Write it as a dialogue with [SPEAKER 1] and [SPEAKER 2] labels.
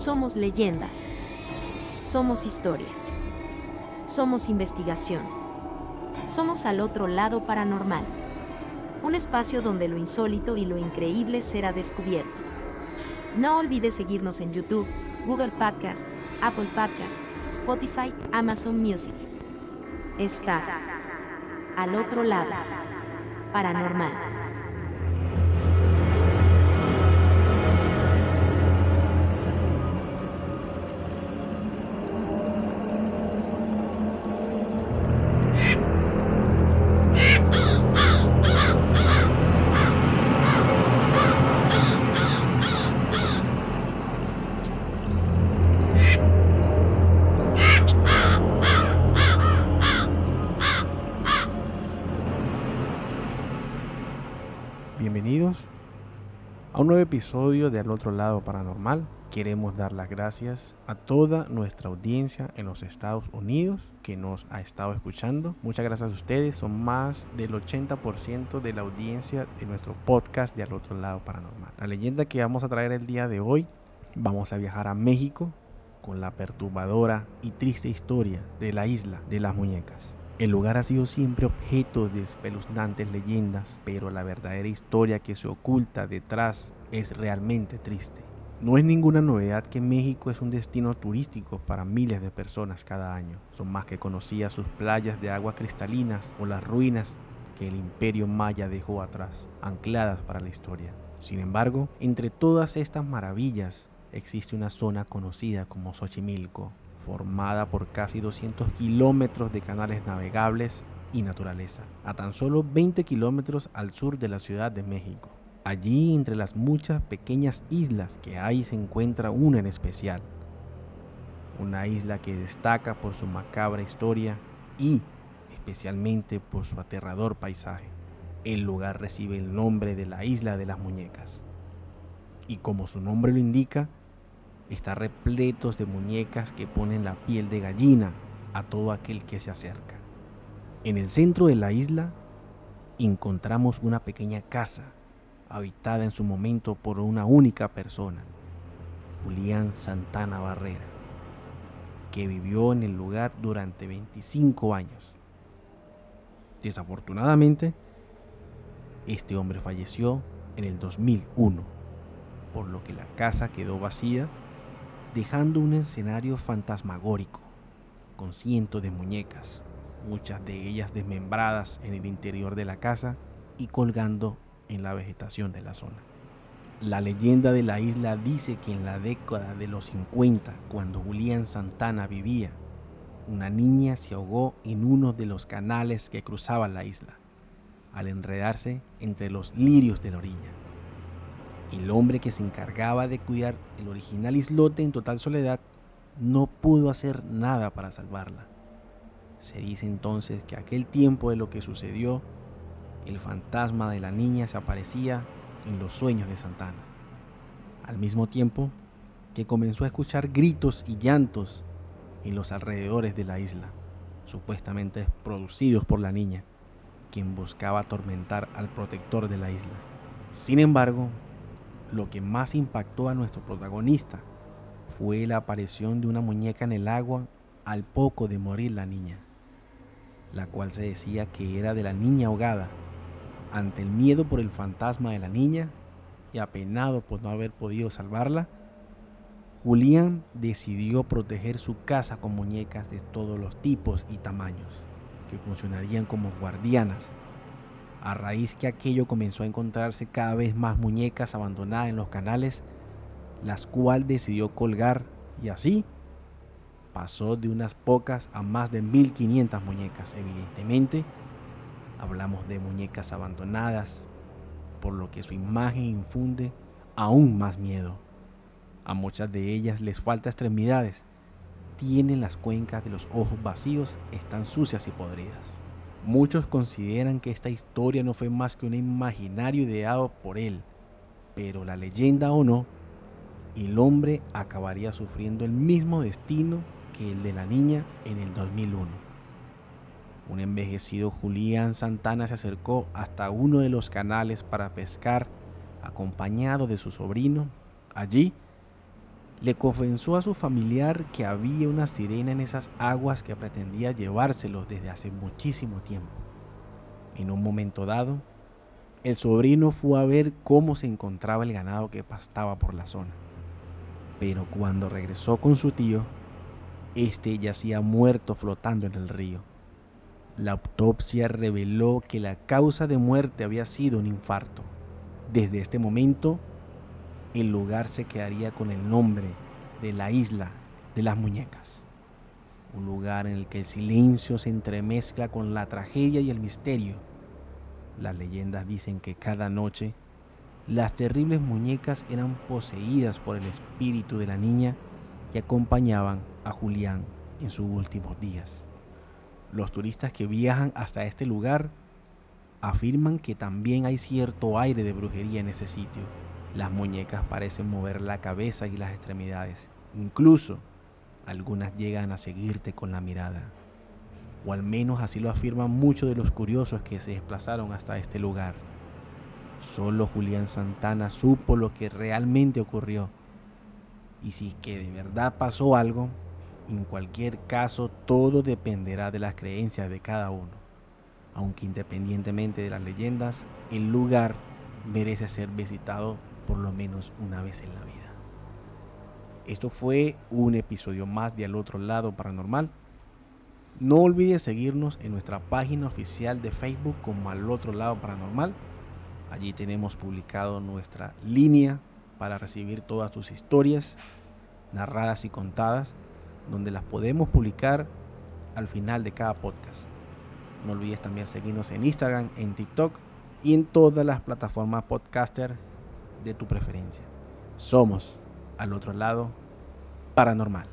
[SPEAKER 1] Somos leyendas. Somos historias. Somos investigación. Somos al otro lado paranormal. Un espacio donde lo insólito y lo increíble será descubierto. No olvides seguirnos en YouTube, Google Podcast, Apple Podcast, Spotify, Amazon Music. Estás al otro lado paranormal.
[SPEAKER 2] A un nuevo episodio de Al otro lado paranormal. Queremos dar las gracias a toda nuestra audiencia en los Estados Unidos que nos ha estado escuchando. Muchas gracias a ustedes. Son más del 80% de la audiencia de nuestro podcast de Al otro lado paranormal. La leyenda que vamos a traer el día de hoy, vamos a viajar a México con la perturbadora y triste historia de la isla de las muñecas. El lugar ha sido siempre objeto de espeluznantes leyendas, pero la verdadera historia que se oculta detrás es realmente triste. No es ninguna novedad que México es un destino turístico para miles de personas cada año. Son más que conocidas sus playas de agua cristalinas o las ruinas que el imperio maya dejó atrás, ancladas para la historia. Sin embargo, entre todas estas maravillas existe una zona conocida como Xochimilco, formada por casi 200 kilómetros de canales navegables y naturaleza, a tan solo 20 kilómetros al sur de la Ciudad de México. Allí, entre las muchas pequeñas islas que hay, se encuentra una en especial. Una isla que destaca por su macabra historia y especialmente por su aterrador paisaje. El lugar recibe el nombre de la Isla de las Muñecas. Y como su nombre lo indica, está repletos de muñecas que ponen la piel de gallina a todo aquel que se acerca. En el centro de la isla encontramos una pequeña casa habitada en su momento por una única persona, Julián Santana Barrera, que vivió en el lugar durante 25 años. Desafortunadamente, este hombre falleció en el 2001, por lo que la casa quedó vacía dejando un escenario fantasmagórico, con cientos de muñecas, muchas de ellas desmembradas en el interior de la casa y colgando en la vegetación de la zona. La leyenda de la isla dice que en la década de los 50, cuando Julián Santana vivía, una niña se ahogó en uno de los canales que cruzaban la isla, al enredarse entre los lirios de la orilla. El hombre que se encargaba de cuidar el original islote en total soledad no pudo hacer nada para salvarla. Se dice entonces que aquel tiempo de lo que sucedió, el fantasma de la niña se aparecía en los sueños de Santana. Al mismo tiempo que comenzó a escuchar gritos y llantos en los alrededores de la isla, supuestamente producidos por la niña, quien buscaba atormentar al protector de la isla. Sin embargo, lo que más impactó a nuestro protagonista fue la aparición de una muñeca en el agua al poco de morir la niña, la cual se decía que era de la niña ahogada. Ante el miedo por el fantasma de la niña y apenado por no haber podido salvarla, Julián decidió proteger su casa con muñecas de todos los tipos y tamaños, que funcionarían como guardianas a raíz que aquello comenzó a encontrarse cada vez más muñecas abandonadas en los canales, las cuales decidió colgar y así pasó de unas pocas a más de 1500 muñecas. Evidentemente, hablamos de muñecas abandonadas, por lo que su imagen infunde aún más miedo. A muchas de ellas les falta extremidades, tienen las cuencas de los ojos vacíos, están sucias y podridas. Muchos consideran que esta historia no fue más que un imaginario ideado por él, pero la leyenda o no, el hombre acabaría sufriendo el mismo destino que el de la niña en el 2001. Un envejecido Julián Santana se acercó hasta uno de los canales para pescar acompañado de su sobrino. Allí, le confesó a su familiar que había una sirena en esas aguas que pretendía llevárselos desde hace muchísimo tiempo. En un momento dado, el sobrino fue a ver cómo se encontraba el ganado que pastaba por la zona. Pero cuando regresó con su tío, este yacía muerto flotando en el río. La autopsia reveló que la causa de muerte había sido un infarto. Desde este momento, el lugar se quedaría con el nombre de la isla de las muñecas. Un lugar en el que el silencio se entremezcla con la tragedia y el misterio. Las leyendas dicen que cada noche las terribles muñecas eran poseídas por el espíritu de la niña que acompañaban a Julián en sus últimos días. Los turistas que viajan hasta este lugar afirman que también hay cierto aire de brujería en ese sitio las muñecas parecen mover la cabeza y las extremidades. Incluso algunas llegan a seguirte con la mirada. O al menos así lo afirman muchos de los curiosos que se desplazaron hasta este lugar. Solo Julián Santana supo lo que realmente ocurrió. Y si que de verdad pasó algo, en cualquier caso todo dependerá de las creencias de cada uno. Aunque independientemente de las leyendas, el lugar merece ser visitado por lo menos una vez en la vida. Esto fue un episodio más de Al otro lado paranormal. No olvides seguirnos en nuestra página oficial de Facebook como Al otro lado paranormal. Allí tenemos publicado nuestra línea para recibir todas tus historias narradas y contadas, donde las podemos publicar al final de cada podcast. No olvides también seguirnos en Instagram, en TikTok y en todas las plataformas podcaster de tu preferencia. Somos, al otro lado, paranormal.